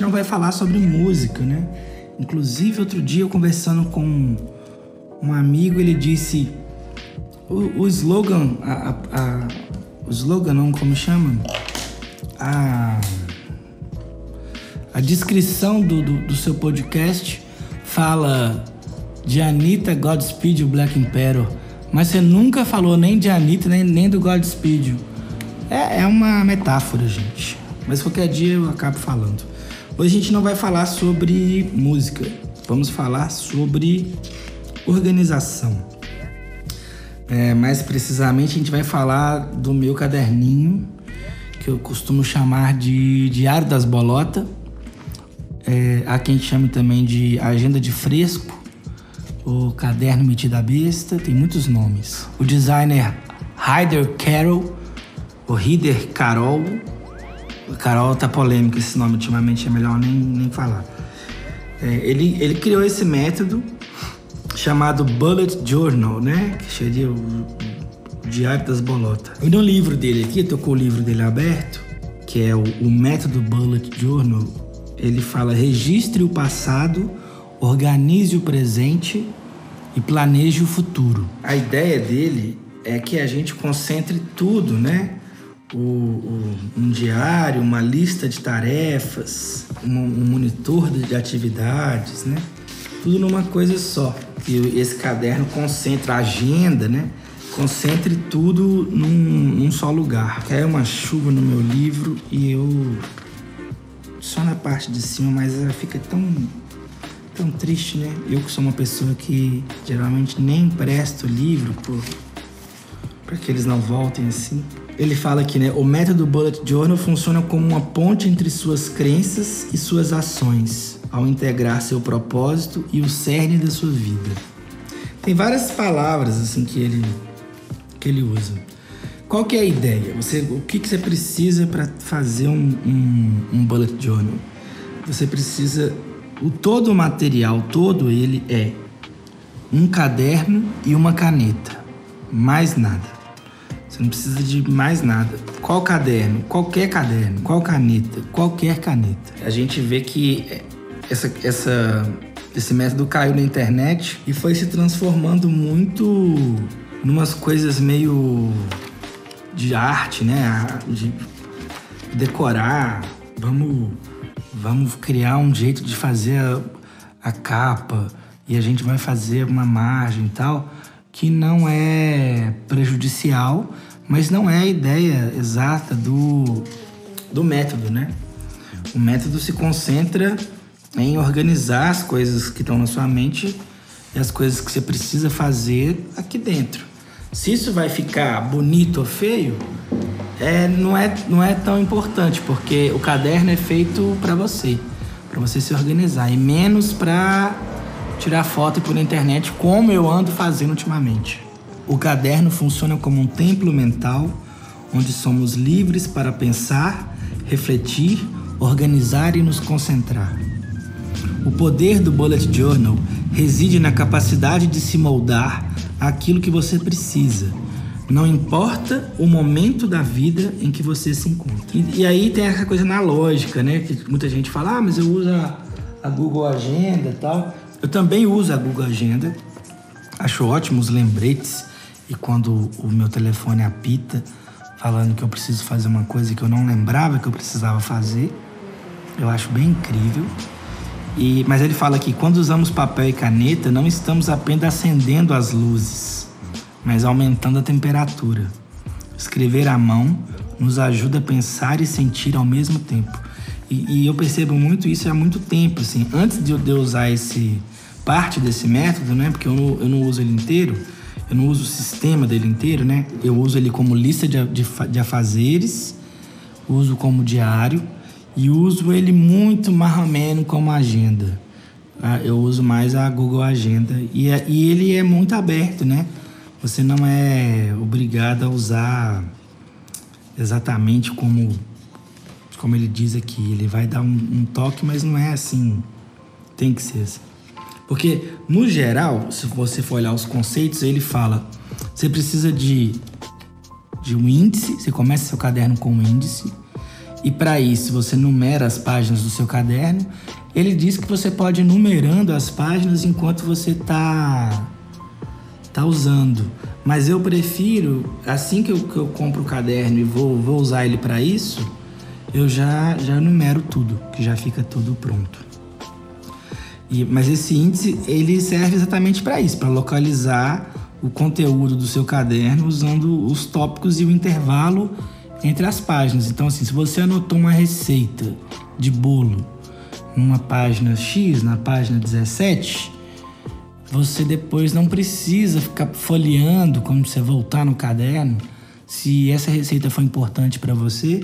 Não vai falar sobre música, né? Inclusive, outro dia eu conversando com um amigo, ele disse o, o slogan, a, a, a, o slogan não, como chama? A, a descrição do, do, do seu podcast fala de Anitta, Godspeed Black Emperor, mas você nunca falou nem de Anitta, nem, nem do Godspeed. É, é uma metáfora, gente. Mas qualquer dia eu acabo falando. Hoje a gente não vai falar sobre música, vamos falar sobre organização. É, mais precisamente, a gente vai falar do meu caderninho, que eu costumo chamar de Diário das Bolotas. É, há quem chame também de Agenda de Fresco, o Caderno Metida Besta, tem muitos nomes. O designer Ryder Carroll o Rider Carol. Carol tá polêmico esse nome ultimamente, é melhor nem, nem falar. É, ele, ele criou esse método chamado Bullet Journal, né? Que seria o, o Diário das Bolotas. E no livro dele aqui, tocou o livro dele aberto, que é o, o método Bullet Journal, ele fala: registre o passado, organize o presente e planeje o futuro. A ideia dele é que a gente concentre tudo, né? Um diário, uma lista de tarefas, um, monitor de atividades, né? Tudo numa coisa só. E esse caderno concentra a agenda, né? Concentre tudo num, num só lugar. Cai uma chuva no meu livro e eu só na parte de cima, mas ela fica tão tão triste, né? Eu que sou uma pessoa que geralmente nem empresto livro para que eles não voltem assim ele fala aqui, né? O método Bullet Journal funciona como uma ponte entre suas crenças e suas ações, ao integrar seu propósito e o cerne da sua vida. Tem várias palavras assim que ele que ele usa. Qual que é a ideia? Você, o que, que você precisa para fazer um, um, um bullet journal? Você precisa o todo o material, todo ele é um caderno e uma caneta, mais nada. Você não precisa de mais nada. Qual caderno? Qualquer caderno. Qual caneta? Qualquer caneta. A gente vê que essa, essa, esse método caiu na internet e foi se transformando muito numas coisas meio de arte, né? De decorar. Vamos, vamos criar um jeito de fazer a, a capa e a gente vai fazer uma margem e tal que não é prejudicial, mas não é a ideia exata do, do método, né? O método se concentra em organizar as coisas que estão na sua mente e as coisas que você precisa fazer aqui dentro. Se isso vai ficar bonito ou feio, é, não, é, não é tão importante, porque o caderno é feito para você, para você se organizar, e menos para tirar foto e na internet, como eu ando fazendo ultimamente. O caderno funciona como um templo mental onde somos livres para pensar, refletir, organizar e nos concentrar. O poder do Bullet Journal reside na capacidade de se moldar aquilo que você precisa, não importa o momento da vida em que você se encontra. E, e aí tem essa coisa na lógica, né? Que muita gente fala, ah, mas eu uso a, a Google Agenda e tal. Eu também uso a Google Agenda, acho ótimos lembretes e quando o meu telefone apita falando que eu preciso fazer uma coisa que eu não lembrava que eu precisava fazer, eu acho bem incrível. E, mas ele fala que quando usamos papel e caneta, não estamos apenas acendendo as luzes, mas aumentando a temperatura. Escrever à mão nos ajuda a pensar e sentir ao mesmo tempo. E, e eu percebo muito isso há muito tempo, assim. Antes de eu usar esse parte desse método, né? Porque eu não, eu não uso ele inteiro eu não uso o sistema dele inteiro, né? Eu uso ele como lista de, de, de afazeres, uso como diário e uso ele muito mais ou menos como agenda. Ah, eu uso mais a Google Agenda e, é, e ele é muito aberto, né? Você não é obrigado a usar exatamente como, como ele diz aqui. Ele vai dar um, um toque, mas não é assim. Tem que ser assim. Porque, no geral, se você for olhar os conceitos, ele fala: você precisa de, de um índice. Você começa seu caderno com um índice. E para isso você numera as páginas do seu caderno. Ele diz que você pode ir numerando as páginas enquanto você está tá usando. Mas eu prefiro, assim que eu, que eu compro o caderno e vou, vou usar ele para isso, eu já, já numero tudo, que já fica tudo pronto. E, mas esse índice ele serve exatamente para isso, para localizar o conteúdo do seu caderno usando os tópicos e o intervalo entre as páginas. Então, assim, se você anotou uma receita de bolo numa página X, na página 17, você depois não precisa ficar folheando quando você voltar no caderno. Se essa receita foi importante para você,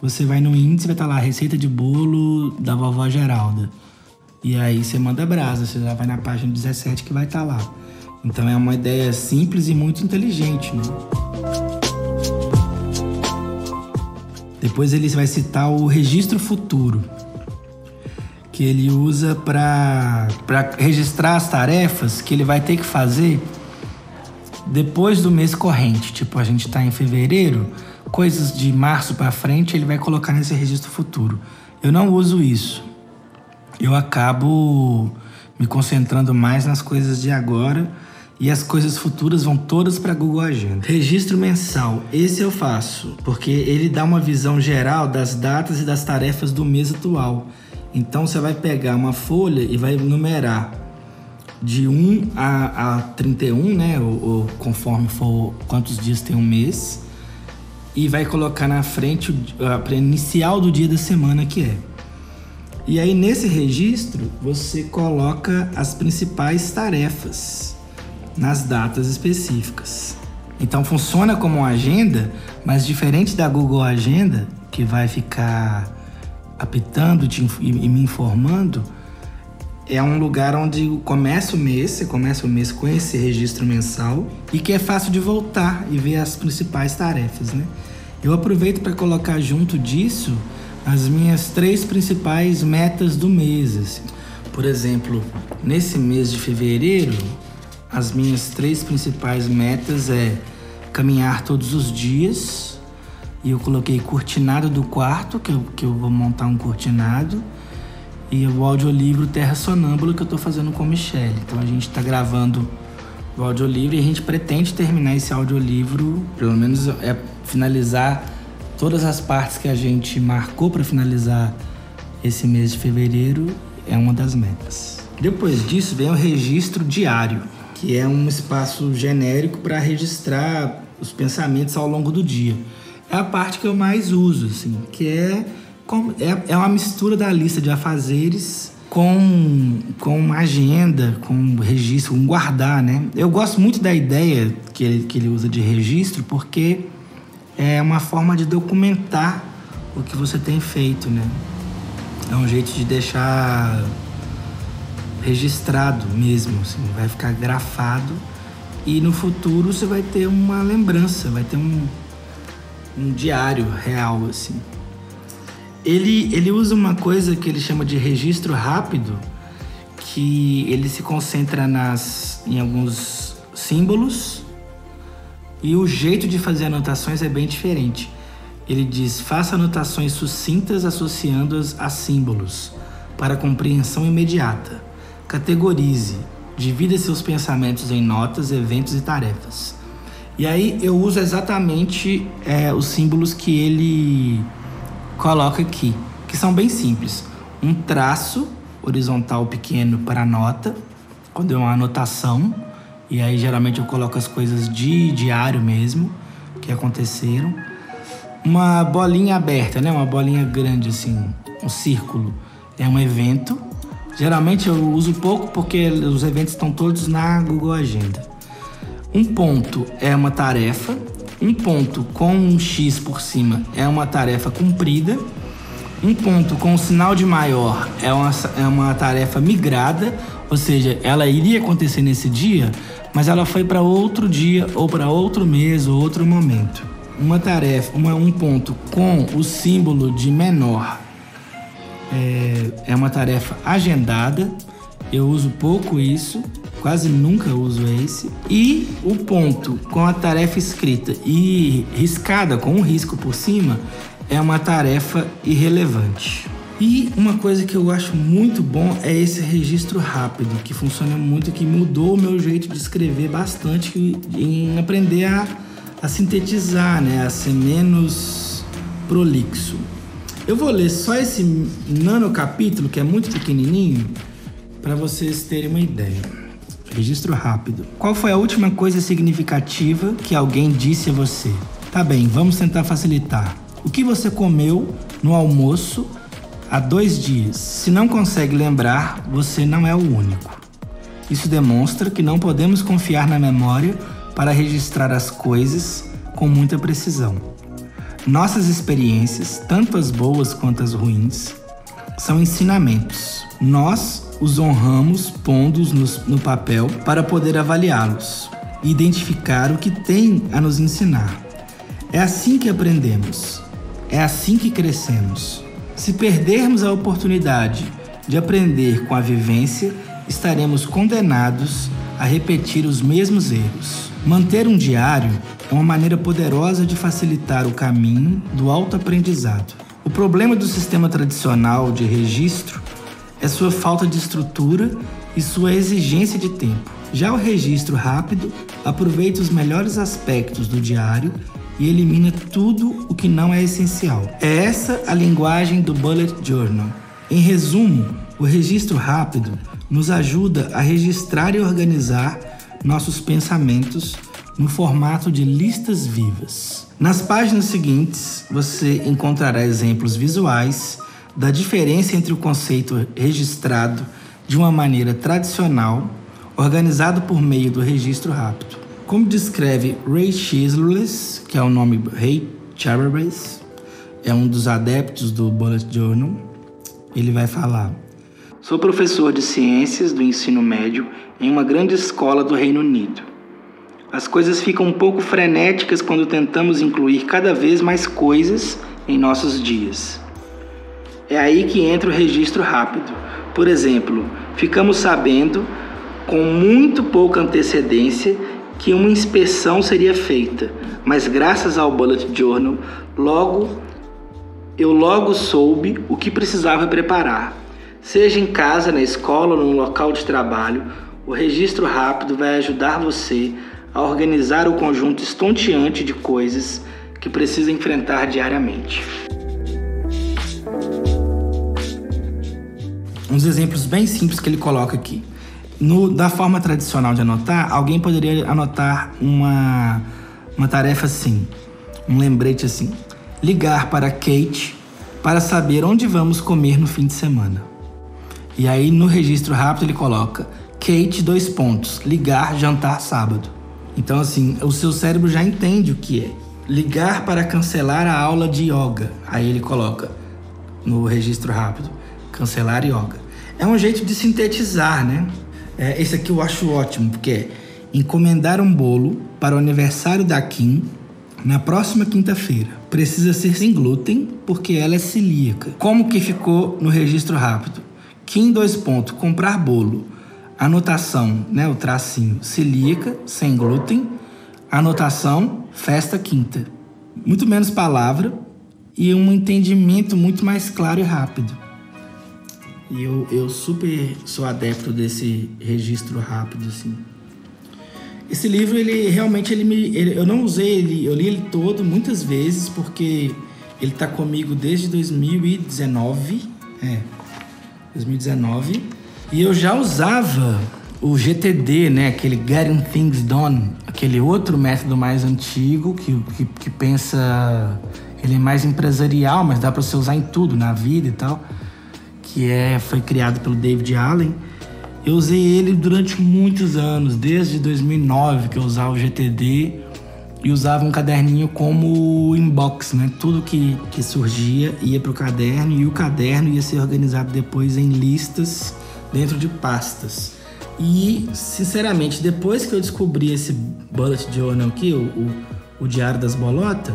você vai no índice, vai estar tá lá, receita de bolo da vovó Geralda. E aí você manda brasa, você já vai na página 17 que vai estar tá lá. Então é uma ideia simples e muito inteligente, né? Depois ele vai citar o registro futuro, que ele usa para registrar as tarefas que ele vai ter que fazer depois do mês corrente. Tipo, a gente está em fevereiro, coisas de março para frente ele vai colocar nesse registro futuro. Eu não uso isso. Eu acabo me concentrando mais nas coisas de agora e as coisas futuras vão todas para Google Agenda. Registro mensal, esse eu faço, porque ele dá uma visão geral das datas e das tarefas do mês atual. Então você vai pegar uma folha e vai numerar de 1 a, a 31, né? Ou, ou conforme for quantos dias tem um mês. E vai colocar na frente a inicial do dia da semana que é. E aí nesse registro você coloca as principais tarefas nas datas específicas. Então funciona como uma agenda, mas diferente da Google Agenda, que vai ficar apitando e me informando, é um lugar onde começa o mês, você começa o mês com esse registro mensal e que é fácil de voltar e ver as principais tarefas, né? Eu aproveito para colocar junto disso as minhas três principais metas do mês. Assim. Por exemplo, nesse mês de fevereiro, as minhas três principais metas é caminhar todos os dias. E eu coloquei cortinado do quarto, que eu, que eu vou montar um cortinado. E o audiolivro Terra Sonâmbula que eu estou fazendo com a Michelle. Então a gente está gravando o audiolivro e a gente pretende terminar esse audiolivro, pelo menos é finalizar todas as partes que a gente marcou para finalizar esse mês de fevereiro, é uma das metas. Depois disso vem o registro diário que é um espaço genérico para registrar os pensamentos ao longo do dia. É a parte que eu mais uso, assim, que é, é, é uma mistura da lista de afazeres com, com uma agenda, com um registro, com um guardar, né? Eu gosto muito da ideia que ele, que ele usa de registro porque é uma forma de documentar o que você tem feito, né? É um jeito de deixar registrado mesmo, assim, vai ficar grafado e no futuro você vai ter uma lembrança, vai ter um, um diário real assim. Ele, ele usa uma coisa que ele chama de registro rápido, que ele se concentra nas, em alguns símbolos e o jeito de fazer anotações é bem diferente. Ele diz: faça anotações sucintas associando-as a símbolos para compreensão imediata. Categorize, divida seus pensamentos em notas, eventos e tarefas. E aí eu uso exatamente é, os símbolos que ele coloca aqui, que são bem simples. Um traço horizontal pequeno para nota, quando é uma anotação, e aí geralmente eu coloco as coisas de diário mesmo, que aconteceram. Uma bolinha aberta, né? Uma bolinha grande assim, um círculo, é um evento Geralmente eu uso pouco porque os eventos estão todos na Google Agenda. Um ponto é uma tarefa, um ponto com um X por cima é uma tarefa cumprida, um ponto com um sinal de maior é uma, é uma tarefa migrada, ou seja, ela iria acontecer nesse dia, mas ela foi para outro dia ou para outro mês ou outro momento. Uma tarefa, uma, um ponto com o símbolo de menor é, é uma tarefa agendada, eu uso pouco isso. Quase nunca uso esse. E o ponto com a tarefa escrita e riscada com um risco por cima é uma tarefa irrelevante. E uma coisa que eu acho muito bom é esse registro rápido, que funciona muito, que mudou o meu jeito de escrever bastante em aprender a, a sintetizar, né? a ser menos prolixo. Eu vou ler só esse nano capítulo, que é muito pequenininho, para vocês terem uma ideia. Registro rápido. Qual foi a última coisa significativa que alguém disse a você? Tá bem, vamos tentar facilitar. O que você comeu no almoço há dois dias? Se não consegue lembrar, você não é o único. Isso demonstra que não podemos confiar na memória para registrar as coisas com muita precisão. Nossas experiências, tanto as boas quanto as ruins, são ensinamentos. Nós os honramos pondo-os no papel para poder avaliá-los e identificar o que tem a nos ensinar. É assim que aprendemos. É assim que crescemos. Se perdermos a oportunidade de aprender com a vivência, estaremos condenados a repetir os mesmos erros. Manter um diário é uma maneira poderosa de facilitar o caminho do autoaprendizado. O problema do sistema tradicional de registro é sua falta de estrutura e sua exigência de tempo. Já o registro rápido aproveita os melhores aspectos do diário e elimina tudo o que não é essencial. É essa a linguagem do Bullet Journal. Em resumo, o registro rápido nos ajuda a registrar e organizar nossos pensamentos no formato de listas vivas. Nas páginas seguintes, você encontrará exemplos visuais da diferença entre o conceito registrado de uma maneira tradicional, organizado por meio do registro rápido, como descreve Ray Chislerless, que é o nome Ray Chabarbase, é um dos adeptos do Bullet Journal, ele vai falar: Sou professor de ciências do ensino médio em uma grande escola do Reino Unido. As coisas ficam um pouco frenéticas quando tentamos incluir cada vez mais coisas em nossos dias. É aí que entra o registro rápido. Por exemplo, ficamos sabendo com muito pouca antecedência que uma inspeção seria feita, mas graças ao Bullet Journal, logo eu logo soube o que precisava preparar. Seja em casa, na escola ou no local de trabalho, o registro rápido vai ajudar você a organizar o conjunto estonteante de coisas que precisa enfrentar diariamente. Uns exemplos bem simples que ele coloca aqui. No, da forma tradicional de anotar, alguém poderia anotar uma, uma tarefa assim, um lembrete assim: ligar para Kate para saber onde vamos comer no fim de semana. E aí no registro rápido ele coloca Kate dois pontos, ligar jantar sábado. Então assim, o seu cérebro já entende o que é. Ligar para cancelar a aula de yoga. Aí ele coloca no registro rápido, cancelar yoga. É um jeito de sintetizar, né? É, esse aqui eu acho ótimo, porque é encomendar um bolo para o aniversário da Kim na próxima quinta-feira. Precisa ser sem glúten, porque ela é celíaca. Como que ficou no registro rápido? Kim, dois pontos, comprar bolo. Anotação, né, o tracinho, celíaca, sem glúten. Anotação, festa quinta. Muito menos palavra e um entendimento muito mais claro e rápido. E eu, eu super sou adepto desse registro rápido, assim. Esse livro, ele realmente, ele me, ele, eu não usei ele, eu li ele todo muitas vezes, porque ele tá comigo desde 2019, é, 2019, e eu já usava o GTD, né, aquele Getting Things Done, aquele outro método mais antigo que, que, que pensa, ele é mais empresarial, mas dá para você usar em tudo, na vida e tal que é, foi criado pelo David Allen. Eu usei ele durante muitos anos, desde 2009 que eu usava o GTD e usava um caderninho como inbox, né? Tudo que, que surgia ia para o caderno e o caderno ia ser organizado depois em listas dentro de pastas. E, sinceramente, depois que eu descobri esse bullet journal aqui, o, o, o Diário das Bolotas,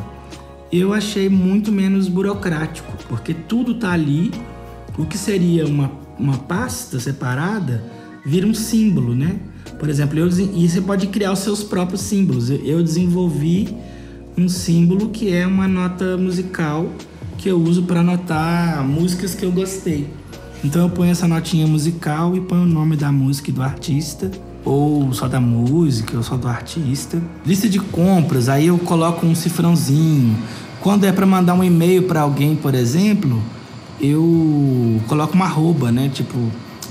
eu achei muito menos burocrático, porque tudo tá ali o que seria uma, uma pasta separada vira um símbolo, né? Por exemplo, eu, e você pode criar os seus próprios símbolos. Eu desenvolvi um símbolo que é uma nota musical que eu uso para anotar músicas que eu gostei. Então eu ponho essa notinha musical e ponho o nome da música e do artista, ou só da música, ou só do artista. Lista de compras, aí eu coloco um cifrãozinho. Quando é para mandar um e-mail para alguém, por exemplo, eu coloco uma arroba, né? Tipo,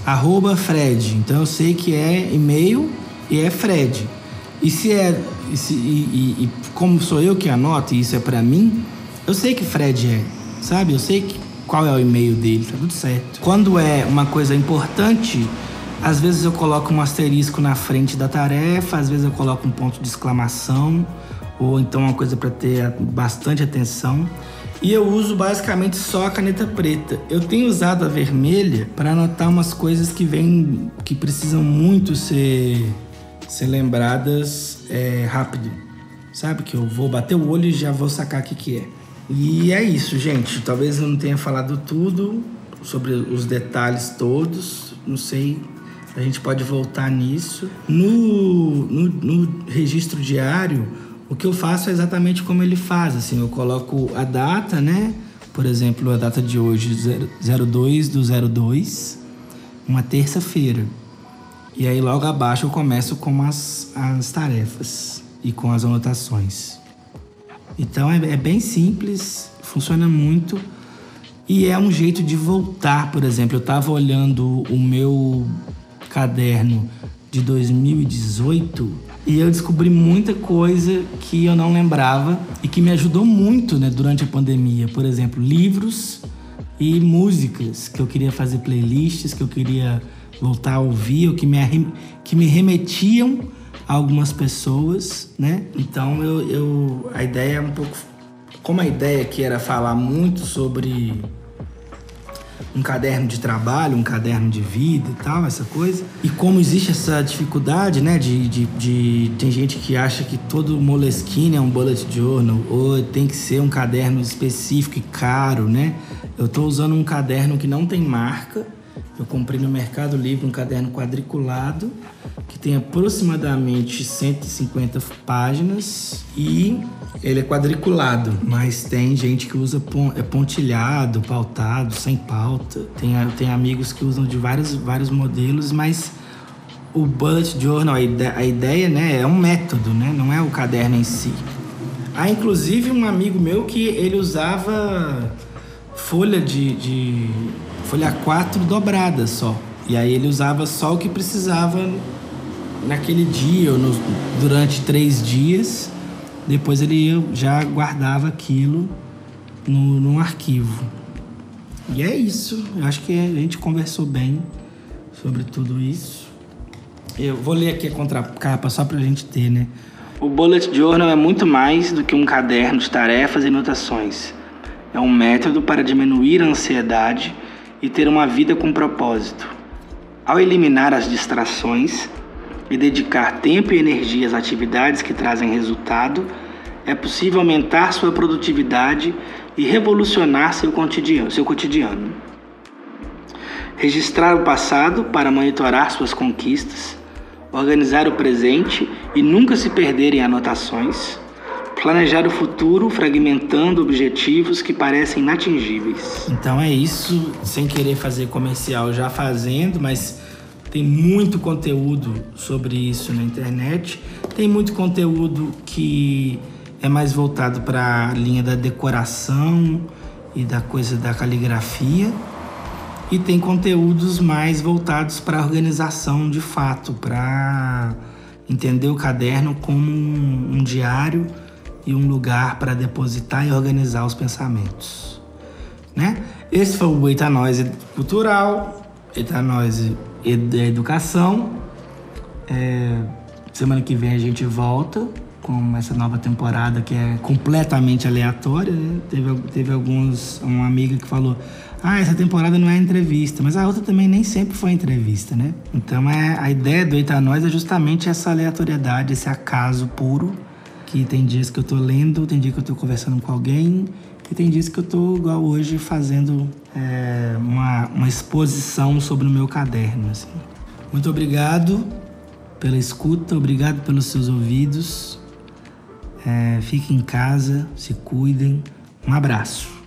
arroba Fred. Então eu sei que é e-mail e é Fred. E se é. E, se, e, e, e como sou eu que anoto e isso é para mim, eu sei que Fred é, sabe? Eu sei que, qual é o e-mail dele, tá tudo certo. Quando é uma coisa importante, às vezes eu coloco um asterisco na frente da tarefa, às vezes eu coloco um ponto de exclamação, ou então uma coisa para ter bastante atenção. E eu uso basicamente só a caneta preta. Eu tenho usado a vermelha para anotar umas coisas que vêm, que precisam muito ser, ser lembradas é, rápido. Sabe? Que eu vou bater o olho e já vou sacar o que, que é. E é isso, gente. Talvez eu não tenha falado tudo sobre os detalhes todos. Não sei. A gente pode voltar nisso. No, no, no registro diário, o que eu faço é exatamente como ele faz, assim, eu coloco a data, né? Por exemplo, a data de hoje, 02 do 02, uma terça-feira. E aí logo abaixo eu começo com as, as tarefas e com as anotações. Então é, é bem simples, funciona muito e é um jeito de voltar, por exemplo. Eu estava olhando o meu caderno de 2018 e eu descobri muita coisa que eu não lembrava e que me ajudou muito né, durante a pandemia. Por exemplo, livros e músicas que eu queria fazer playlists, que eu queria voltar a ouvir, ou que me, que me remetiam a algumas pessoas, né? Então eu, eu a ideia é um pouco como a ideia que era falar muito sobre um caderno de trabalho, um caderno de vida e tal, essa coisa. E como existe essa dificuldade, né, de, de, de tem gente que acha que todo Moleskine é um bullet journal ou tem que ser um caderno específico e caro, né? Eu estou usando um caderno que não tem marca. Eu comprei no Mercado Livre um caderno quadriculado que tem aproximadamente 150 páginas e ele é quadriculado, mas tem gente que usa é pontilhado, pautado, sem pauta. Tem, tem amigos que usam de vários, vários modelos, mas o bullet journal, a ideia, a ideia né, é um método, né, não é o caderno em si. Há inclusive um amigo meu que ele usava folha de, de folha 4 dobrada só. E aí ele usava só o que precisava naquele dia ou no, durante três dias. Depois ele já guardava aquilo no, num arquivo. E é isso. Eu acho que a gente conversou bem sobre tudo isso. Eu vou ler aqui a contracapa só para a gente ter, né? O Bullet Journal é muito mais do que um caderno de tarefas e anotações. É um método para diminuir a ansiedade e ter uma vida com propósito. Ao eliminar as distrações, e dedicar tempo e energia às atividades que trazem resultado, é possível aumentar sua produtividade e revolucionar seu cotidiano. Seu cotidiano. Registrar o passado para monitorar suas conquistas, organizar o presente e nunca se perder em anotações, planejar o futuro fragmentando objetivos que parecem inatingíveis. Então é isso, sem querer fazer comercial, já fazendo, mas tem muito conteúdo sobre isso na internet. Tem muito conteúdo que é mais voltado para a linha da decoração e da coisa da caligrafia. E tem conteúdos mais voltados para a organização de fato, para entender o caderno como um, um diário e um lugar para depositar e organizar os pensamentos. Né? Esse foi o Etanose Cultural, Etanose da educação. É, semana que vem a gente volta com essa nova temporada que é completamente aleatória. Né? Teve, teve alguns, uma amiga que falou: Ah, essa temporada não é entrevista, mas a outra também nem sempre foi entrevista, né? Então é, a ideia do Etanós é justamente essa aleatoriedade, esse acaso puro. Que tem dias que eu tô lendo, tem dia que eu tô conversando com alguém, e tem dias que eu tô igual hoje fazendo é, uma, uma exposição sobre o meu caderno. Assim. Muito obrigado pela escuta, obrigado pelos seus ouvidos. É, fiquem em casa, se cuidem. Um abraço.